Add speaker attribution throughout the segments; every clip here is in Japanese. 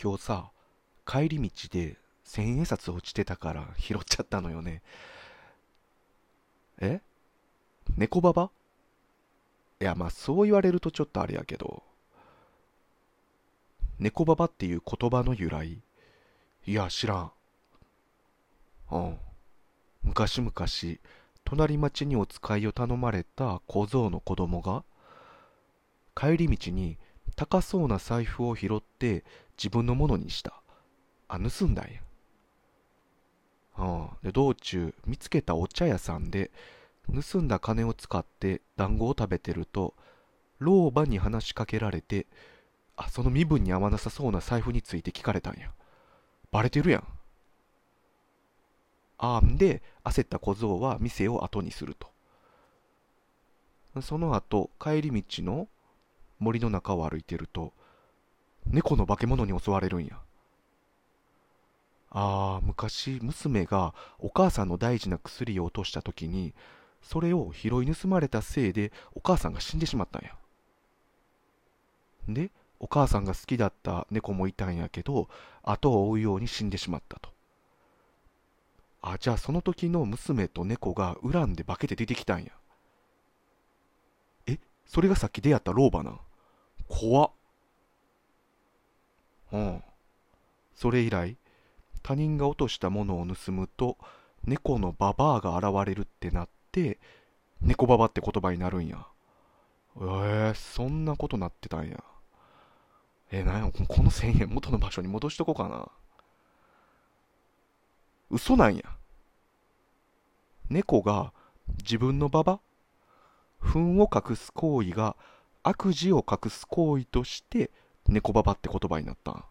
Speaker 1: 今日さ帰り道で千円札落ちてたから拾っちゃったのよね。え？猫ババ？いやまあそう言われるとちょっとあれやけど。猫ババっていう言葉の由来？いや知らん。うん。昔々隣町にお使いを頼まれた小僧の子供が帰り道に高そうな財布を拾って自分のものにした。あ盗んだんや。うんで道中見つけたお茶屋さんで盗んだ金を使って団子を食べてると老婆に話しかけられてあその身分に合わなさそうな財布について聞かれたんや。バレてるやん。あんで焦った小僧は店を後にすると。その後帰り道の森の中を歩いてると猫の化け物に襲われるんや。あー昔娘がお母さんの大事な薬を落とした時にそれを拾い盗まれたせいでお母さんが死んでしまったんや。でお母さんが好きだった猫もいたんやけど後を追うように死んでしまったと。あじゃあその時の娘と猫が恨んで化けて出てきたんや。えそれがさっき出会った老婆なん？怖っ。うん。それ以来他人が落としたものを盗むと猫のババアが現れるってなって猫ババって言葉になるんや。えー、そんなことなってたんや。えー、なんやこの1000円元の場所に戻しとこうかな。嘘なんや。猫が自分のババ？糞を隠す行為が悪事を隠す行為として猫ババって言葉になった。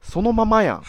Speaker 1: そのままやん。